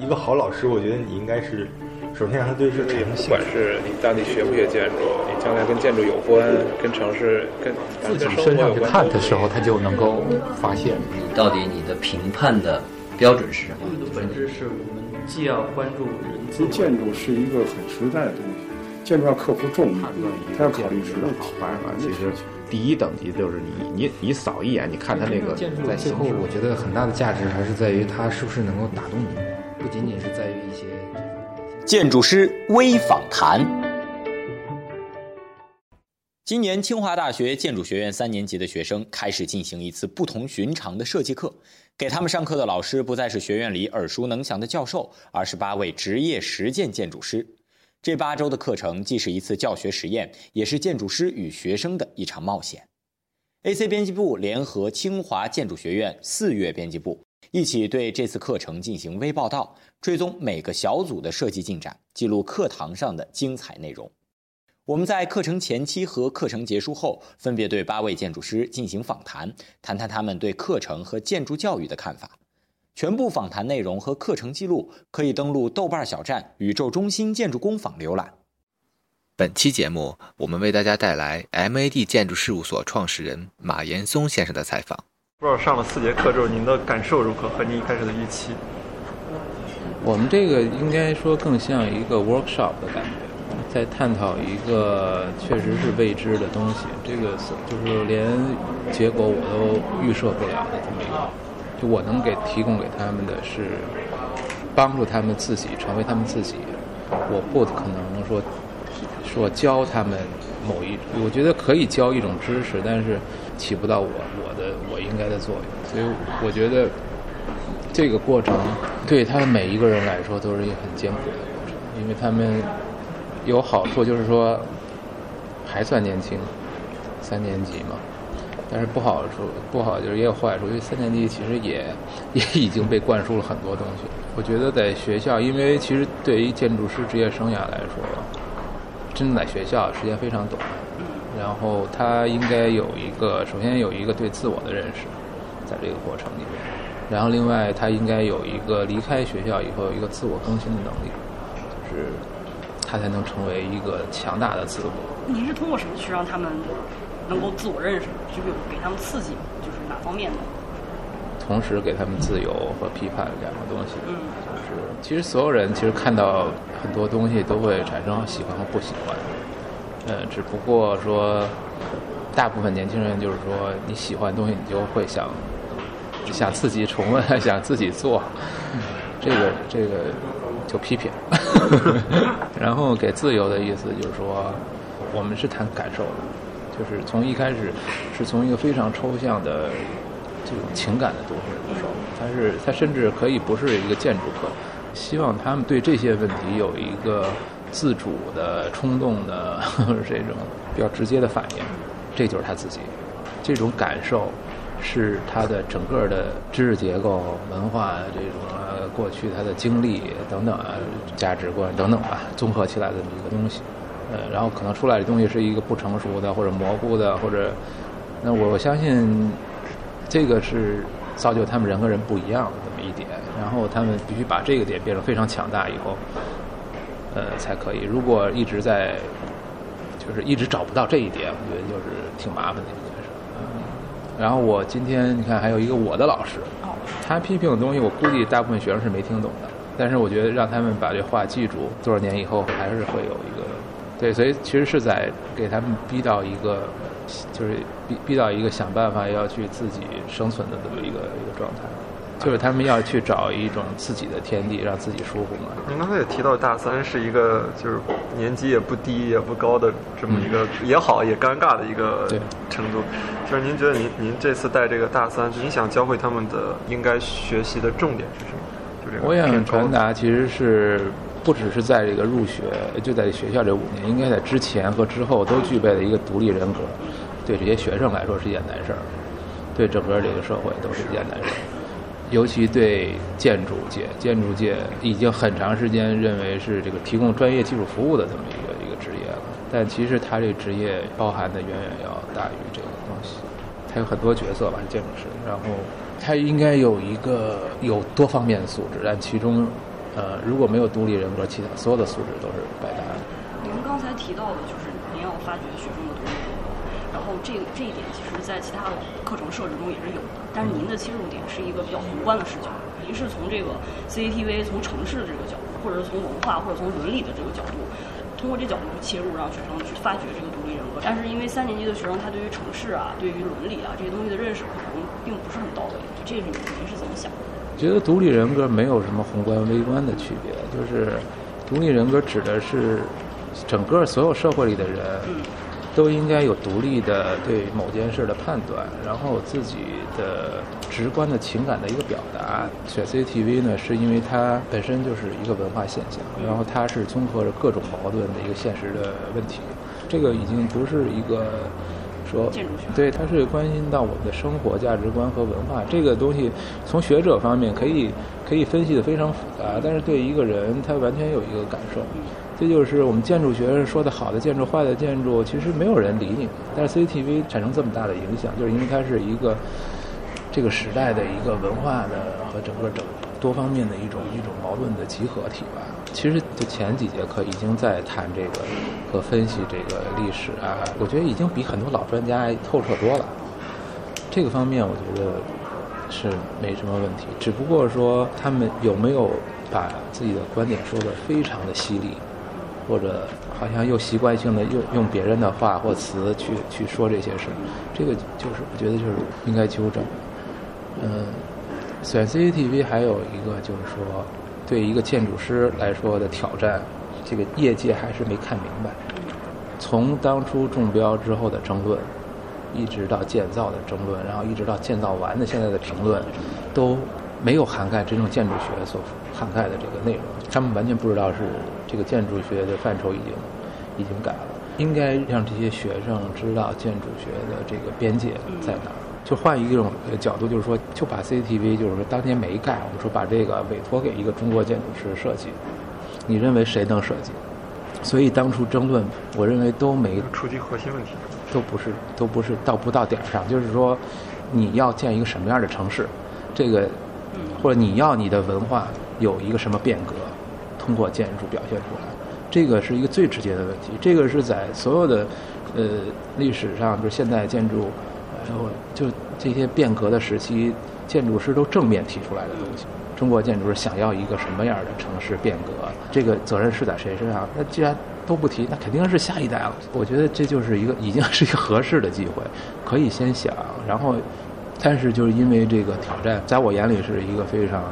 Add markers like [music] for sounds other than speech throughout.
一个好老师，我觉得你应该是首先让他对这个产生兴不管是你到底学不学建筑，你将来跟建筑有关，跟城市、跟自己身上去看的时候，他就能够发现你到底你的评判的标准是什么。的本质是我们既要关注人建筑是一个很实在的东西，建筑要克服重力，它要考虑实的好办法。其实第一等级就是你你你扫一眼，你看它那个建筑最后，我觉得很大的价值还是在于它是不是能够打动你，不仅仅是在于一些建筑师微访谈。今年清华大学建筑学院三年级的学生开始进行一次不同寻常的设计课，给他们上课的老师不再是学院里耳熟能详的教授，而是八位职业实践建筑师。这八周的课程既是一次教学实验，也是建筑师与学生的一场冒险。AC 编辑部联合清华建筑学院四月编辑部一起对这次课程进行微报道，追踪每个小组的设计进展，记录课堂上的精彩内容。我们在课程前期和课程结束后，分别对八位建筑师进行访谈，谈谈他们对课程和建筑教育的看法。全部访谈内容和课程记录可以登录豆瓣小站宇宙中心建筑工坊浏览。本期节目，我们为大家带来 MAD 建筑事务所创始人马岩松先生的采访。不知道上了四节课之后，您的感受如何？和您一开始的预期？我们这个应该说更像一个 workshop 的感觉。在探讨一个确实是未知的东西，这个就是连结果我都预设不了的这么一个。就我能给提供给他们的是帮助他们自己成为他们自己，我不可能说说教他们某一，我觉得可以教一种知识，但是起不到我我的我应该的作用。所以我觉得这个过程对他们每一个人来说都是一个很艰苦的过程，因为他们。有好处就是说，还算年轻，三年级嘛。但是不好处，不好就是也有坏处，因为三年级其实也 [laughs] 也已经被灌输了很多东西。我觉得在学校，因为其实对于建筑师职业生涯来说，真的在学校时间非常短。然后他应该有一个，首先有一个对自我的认识，在这个过程里面。然后另外他应该有一个离开学校以后有一个自我更新的能力，就是。他才能成为一个强大的自我。您是通过什么去让他们能够自我认识？就是给他们刺激，就是哪方面的？同时给他们自由和批判两个东西。嗯，就是其实所有人其实看到很多东西都会产生喜欢和不喜欢。呃，只不过说，大部分年轻人就是说你喜欢的东西，你就会想想自己重温，[laughs] 想自己做。这个这个。就批评，[laughs] 然后给自由的意思就是说，我们是谈感受的，就是从一开始是从一个非常抽象的这种情感的东西入手，它是它甚至可以不是一个建筑课，希望他们对这些问题有一个自主的、冲动的这种比较直接的反应，这就是他自己这种感受。是他的整个的知识结构、文化这种啊过去他的经历等等啊价值观等等吧，综合起来的这么一个东西，呃，然后可能出来的东西是一个不成熟的或者模糊的或者，那我相信这个是造就他们人和人不一样的这么一点，然后他们必须把这个点变成非常强大以后，呃才可以。如果一直在就是一直找不到这一点，我觉得就是挺麻烦的一件事。然后我今天你看还有一个我的老师，他批评的东西我估计大部分学生是没听懂的，但是我觉得让他们把这话记住，多少年以后还是会有一个，对，所以其实是在给他们逼到一个，就是逼逼到一个想办法要去自己生存的这么一个一个状态。就是他们要去找一种自己的天地，让自己舒服嘛。您刚才也提到，大三是一个就是年纪也不低也不高的这么一个也好也尴尬的一个程度。就是您觉得您您这次带这个大三，您想教会他们的应该学习的重点是什么？就这个。我想传达其实是不只是在这个入学就在学校这五年，应该在之前和之后都具备了一个独立人格。对这些学生来说是一件难事儿，对整个这个社会都是一件难事儿。尤其对建筑界，建筑界已经很长时间认为是这个提供专业技术服务的这么一个一个职业了，但其实他这个职业包含的远远要大于这个东西。他有很多角色吧，建筑师，然后他应该有一个有多方面的素质，但其中呃，如果没有独立人格，其他所有的素质都是白搭的。您刚才提到的就是您要发掘学生的独立人格，然后这这一点其实在其他的课程设置中也是有的，但是您的切入点是一个比较宏观的视角，您是从这个 CCTV 从城市的这个角度，或者是从文化或者从伦理的这个角度。通过这角度去切入，让学生去发掘这个独立人格。但是因为三年级的学生，他对于城市啊、对于伦理啊这些东西的认识可能并不是很到位。这是您是怎么想的？觉得独立人格没有什么宏观微观的区别，就是独立人格指的是整个所有社会里的人。都应该有独立的对某件事的判断，然后自己的直观的情感的一个表达。选 CCTV 呢，是因为它本身就是一个文化现象，然后它是综合着各种矛盾的一个现实的问题。这个已经不是一个说对，他是关心到我们的生活价值观和文化。这个东西从学者方面可以可以分析的非常复杂，但是对一个人他完全有一个感受。这就是我们建筑学说的好的建筑、坏的建筑，其实没有人理你。但是 CCTV 产生这么大的影响，就是因为它是一个这个时代的一个文化的和整个整多方面的一种一种矛盾的集合体吧。其实就前几节课已经在谈这个和分析这个历史啊，我觉得已经比很多老专家透彻多了。这个方面我觉得是没什么问题，只不过说他们有没有把自己的观点说的非常的犀利。或者好像又习惯性的用用别人的话或词去去说这些事，这个就是我觉得就是应该纠正。嗯，选 CCTV 还有一个就是说，对一个建筑师来说的挑战，这个业界还是没看明白。从当初中标之后的争论，一直到建造的争论，然后一直到建造完的现在的评论，都没有涵盖真正建筑学所涵盖的这个内容。他们完全不知道是。这个建筑学的范畴已经已经改了，应该让这些学生知道建筑学的这个边界在哪儿。就换一种角度，就是说，就把 CCTV，就是说当年没盖，我们说把这个委托给一个中国建筑师设计，你认为谁能设计？所以当初争论，我认为都没触及核心问题，都不是都不是到不到点上。就是说，你要建一个什么样的城市，这个或者你要你的文化有一个什么变革？通过建筑表现出来，这个是一个最直接的问题。这个是在所有的呃历史上，就是现代建筑，然后就这些变革的时期，建筑师都正面提出来的东西。中国建筑师想要一个什么样的城市变革？这个责任是在谁身上？那既然都不提，那肯定是下一代了。我觉得这就是一个已经是一个合适的机会，可以先想。然后，但是就是因为这个挑战，在我眼里是一个非常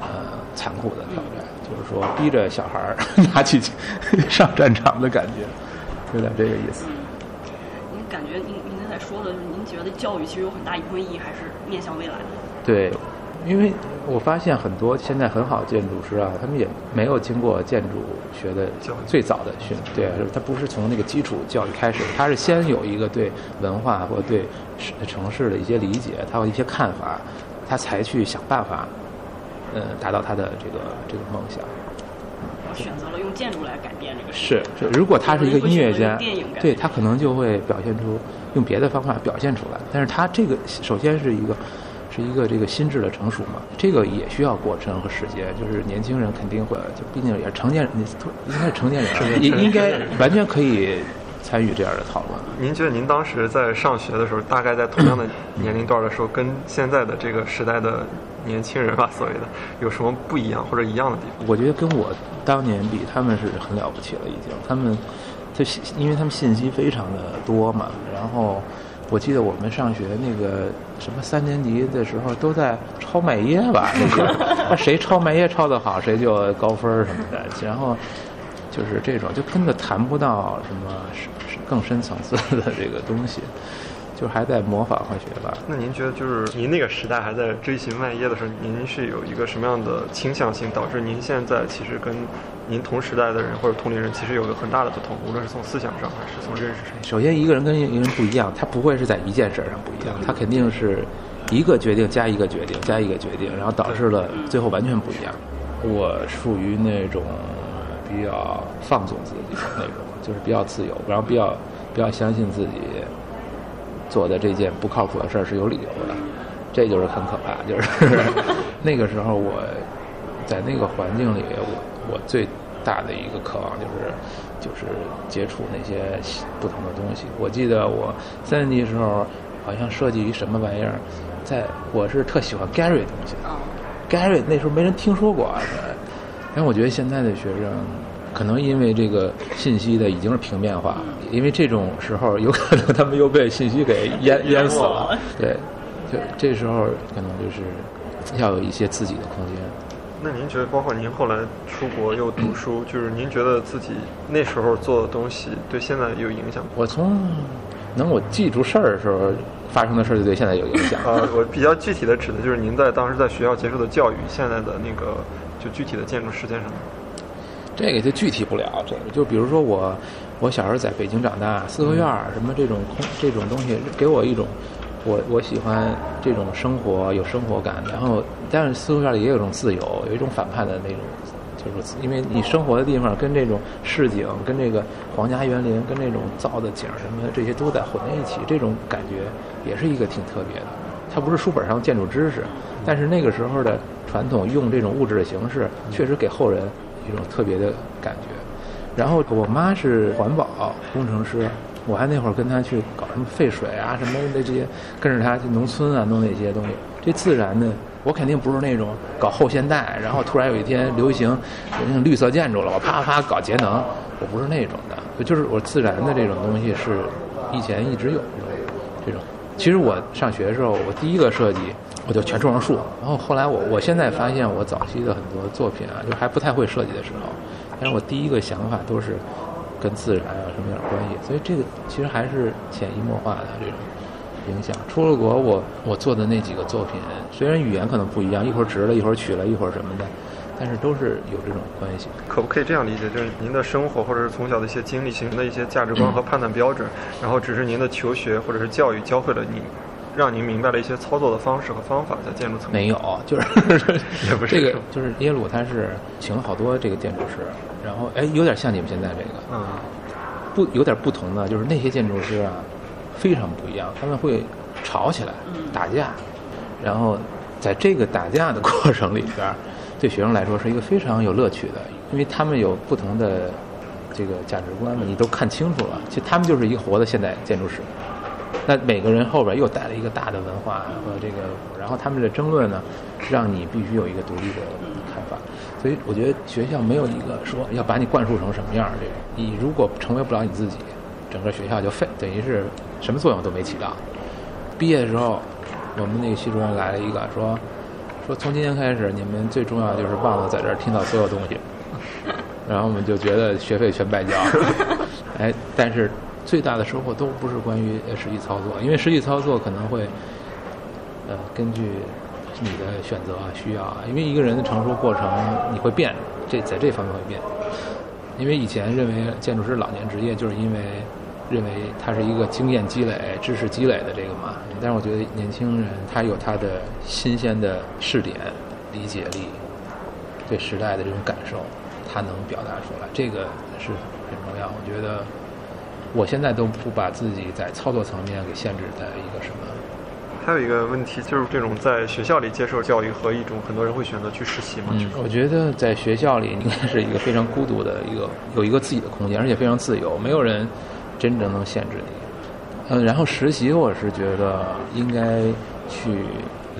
呃残酷的挑战。就是说，逼着小孩儿 [laughs] 拿起 [laughs] 上战场的感觉，有点这个意思。您感觉您您刚才说的，就是您觉得教育其实有很大一部分意义还是面向未来的？对，因为我发现很多现在很好的建筑师啊，他们也没有经过建筑学的最早的训，对，他不是从那个基础教育开始，他是先有一个对文化或对城市的一些理解，他有一些看法，他才去想办法。呃，达到他的这个这个梦想，选择了用建筑来改变这个是是，如果他是一个音乐家，对他可能就会表现出用别的方法表现出来。但是他这个首先是一个是一个这个心智的成熟嘛，这个也需要过程和时间。就是年轻人肯定会，就毕竟也是成年人，应该是成年人，应应该完全可以。参与这样的讨论。您觉得您当时在上学的时候，大概在同样的年龄段的时候，跟现在的这个时代的年轻人吧，所谓的有什么不一样或者一样的地方？我觉得跟我当年比，他们是很了不起了，已经。他们，就因为他们信息非常的多嘛。然后，我记得我们上学那个什么三年级的时候，都在抄麦叶吧？那个，[laughs] 谁抄麦叶抄得好，谁就高分什么的。然后。就是这种，就根本谈不到什么更深层次的这个东西，就还在模仿和学吧。那您觉得，就是您那个时代还在追寻万业的时候，您是有一个什么样的倾向性，导致您现在其实跟您同时代的人或者同龄人其实有个很大的不同，无论是从思想上还是从认识上。首先，一个人跟一个人不一样，他不会是在一件事上不一样，他肯定是一个决定加一个决定加一个决定，然后导致了最后完全不一样。我属于那种。比较放纵自己的那种，就是比较自由，然后比较比较相信自己做的这件不靠谱的事儿是有理由的，这就是很可怕。就是 [laughs] 那个时候我在那个环境里，我我最大的一个渴望就是就是接触那些不同的东西。我记得我三年级的时候，好像设计一什么玩意儿，在我是特喜欢 Gary 东西，Gary 那时候没人听说过，但我觉得现在的学生。可能因为这个信息的已经是平面化，因为这种时候有可能他们又被信息给淹淹死了。对，就这时候可能就是要有一些自己的空间。那您觉得，包括您后来出国又读书，就是您觉得自己那时候做的东西对现在有影响吗？我从能我记住事儿的时候发生的事儿，就对现在有影响。啊，[laughs] 我比较具体的指的就是您在当时在学校接受的教育，现在的那个就具体的建筑实践上。这个就具体不了，这个就比如说我，我小时候在北京长大，四合院儿什么这种空这种东西，给我一种，我我喜欢这种生活有生活感，然后但是四合院里也有一种自由，有一种反叛的那种，就是因为你生活的地方跟这种市井、跟这个皇家园林、跟这种造的景什么的这些都在混在一起，这种感觉也是一个挺特别的。它不是书本上建筑知识，但是那个时候的传统用这种物质的形式，确实给后人。一种特别的感觉，然后我妈是环保工程师，我还那会儿跟她去搞什么废水啊什么的这些，跟着她去农村啊弄那些东西。这自然呢，我肯定不是那种搞后现代，然后突然有一天流行那种绿色建筑了，我啪啪搞节能，我不是那种的，就是我自然的这种东西是以前一直有这种。其实我上学的时候，我第一个设计。我就全种上树，然后后来我我现在发现我早期的很多作品啊，就还不太会设计的时候，但是我第一个想法都是跟自然啊什么有点关系，所以这个其实还是潜移默化的这种影响。出了国，我我做的那几个作品，虽然语言可能不一样，一会儿直了，一会儿曲了，一会儿什么的，但是都是有这种关系。可不可以这样理解，就是您的生活或者是从小的一些经历形成的一些价值观和判断标准，然后只是您的求学或者是教育教会了你。让您明白了一些操作的方式和方法，在建筑层面。没有，[laughs] 就是也不是。这个，就是耶鲁他是请了好多这个建筑师，然后哎，有点像你们现在这个，嗯，不有点不同的，就是那些建筑师啊，非常不一样，他们会吵起来，打架，然后在这个打架的 [laughs] 过程里边，对学生来说是一个非常有乐趣的，因为他们有不同的这个价值观嘛，你都看清楚了，其实他们就是一个活的现代建筑师。那每个人后边又带了一个大的文化和这个，然后他们的争论呢，让你必须有一个独立的看法。所以我觉得学校没有一个说要把你灌输成什么样这种。你如果成为不了你自己，整个学校就废，等于是什么作用都没起到。毕业的时候，我们那个系主任来了一个说，说从今天开始你们最重要就是忘了在这儿听到所有东西。然后我们就觉得学费全白交。哎，但是。最大的收获都不是关于实际操作，因为实际操作可能会，呃，根据你的选择啊、需要啊，因为一个人的成熟过程你会变，这在这方面会变。因为以前认为建筑师老年职业，就是因为认为他是一个经验积累、知识积累的这个嘛。但是我觉得年轻人他有他的新鲜的视点、理解力，对时代的这种感受，他能表达出来，这个是很重要。我觉得。我现在都不把自己在操作层面给限制在一个什么。还有一个问题就是这种在学校里接受教育和一种很多人会选择去实习嘛。嗯，我觉得在学校里应该是一个非常孤独的一个，有一个自己的空间，而且非常自由，没有人真正能限制你。嗯，然后实习我是觉得应该去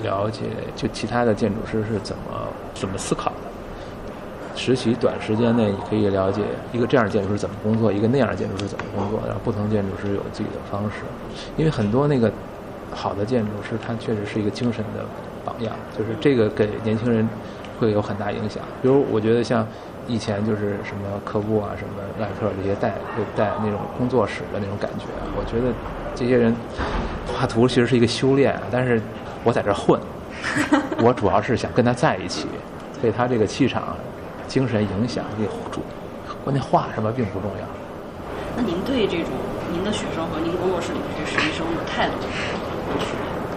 了解，就其他的建筑师是怎么怎么思考的。实习短时间内，你可以了解一个这样的建筑师怎么工作，一个那样的建筑师怎么工作，然后不同建筑师有自己的方式。因为很多那个好的建筑师，他确实是一个精神的榜样，就是这个给年轻人会有很大影响。比如，我觉得像以前就是什么科布啊、什么赖特这些带带那种工作室的那种感觉，我觉得这些人画图其实是一个修炼。但是我在这混，我主要是想跟他在一起，被他这个气场。精神影响力主，关键画什么并不重要。那您对这种您的学生和您工作室里这些实习生的态度？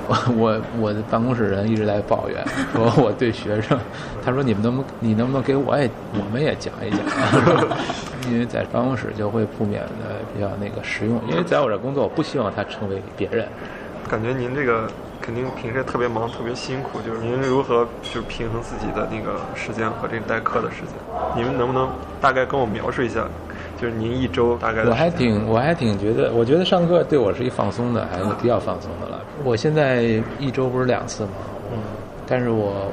我我我的办公室人一直在抱怨，[laughs] 说我对学生，他说你们能不能你能不能给我也我们也讲一讲？[laughs] 因为在办公室就会不免的比较那个实用，因为在我这工作，我不希望他成为别人。感觉您这个肯定平时特别忙，特别辛苦。就是您如何就平衡自己的那个时间和这个代课的时间？你们能不能大概跟我描述一下？就是您一周大概？我还挺我还挺觉得，我觉得上课对我是一放松的，还是比较放松的了。我现在一周不是两次吗？嗯，但是我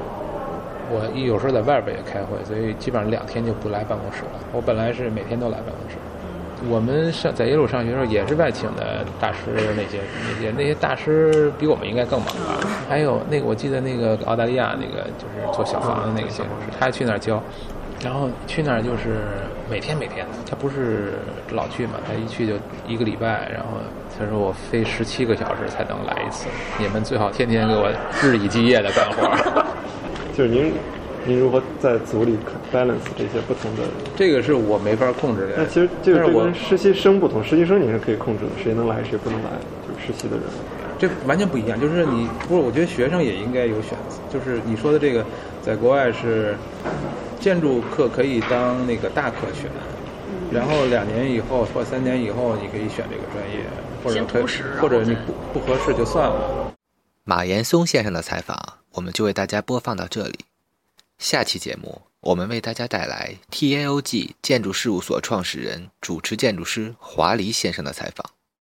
我有时候在外边也开会，所以基本上两天就不来办公室了。我本来是每天都来办公室。我们上在耶鲁上学的时候也是外请的大师，那些那些那些大师比我们应该更忙吧？还有那个我记得那个澳大利亚那个就是做小房的那个建筑师，他去那儿教，然后去那儿就是每天每天，他不是老去嘛，他一去就一个礼拜，然后他说我飞十七个小时才能来一次，你们最好天天给我日以继夜的干活。就是您。您如何在组里 balance 这些不同的？这个是我没法控制的。那其实这个跟实习生不同，实习生你是可以控制的，谁能来谁不能来，就是实习的人。这完全不一样，就是你不是？我觉得学生也应该有选择。就是你说的这个，在国外是建筑课可以当那个大课选，然后两年以后或三年以后你可以选这个专业，或者可以，或者你不不合适就算了。马岩松先生的采访，我们就为大家播放到这里。下期节目，我们为大家带来 TAOG 建筑事务所创始人、主持建筑师华黎先生的采访。